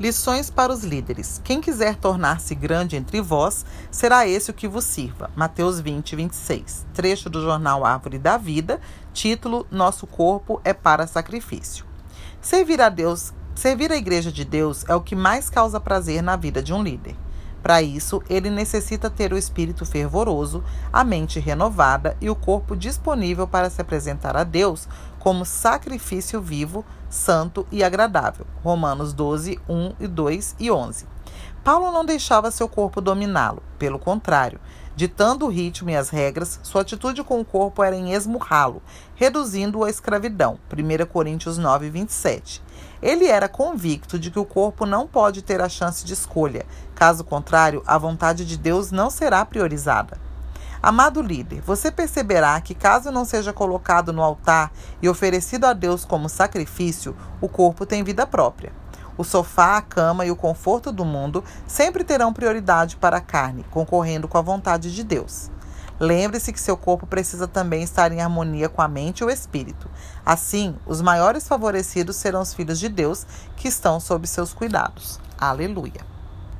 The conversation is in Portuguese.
Lições para os líderes. Quem quiser tornar-se grande entre vós, será esse o que vos sirva. Mateus 20, 26. Trecho do jornal Árvore da Vida, título Nosso corpo é para sacrifício. Servir a Deus, servir a igreja de Deus é o que mais causa prazer na vida de um líder. Para isso, ele necessita ter o espírito fervoroso, a mente renovada e o corpo disponível para se apresentar a Deus como sacrifício vivo, santo e agradável. Romanos 12, 1 e 2 e 11. Paulo não deixava seu corpo dominá-lo, pelo contrário, ditando o ritmo e as regras, sua atitude com o corpo era em esmurrá-lo, reduzindo-o à escravidão. 1 Coríntios 9, 27. Ele era convicto de que o corpo não pode ter a chance de escolha, caso contrário, a vontade de Deus não será priorizada. Amado líder, você perceberá que, caso não seja colocado no altar e oferecido a Deus como sacrifício, o corpo tem vida própria. O sofá, a cama e o conforto do mundo sempre terão prioridade para a carne, concorrendo com a vontade de Deus. Lembre-se que seu corpo precisa também estar em harmonia com a mente e o espírito. Assim, os maiores favorecidos serão os filhos de Deus que estão sob seus cuidados. Aleluia.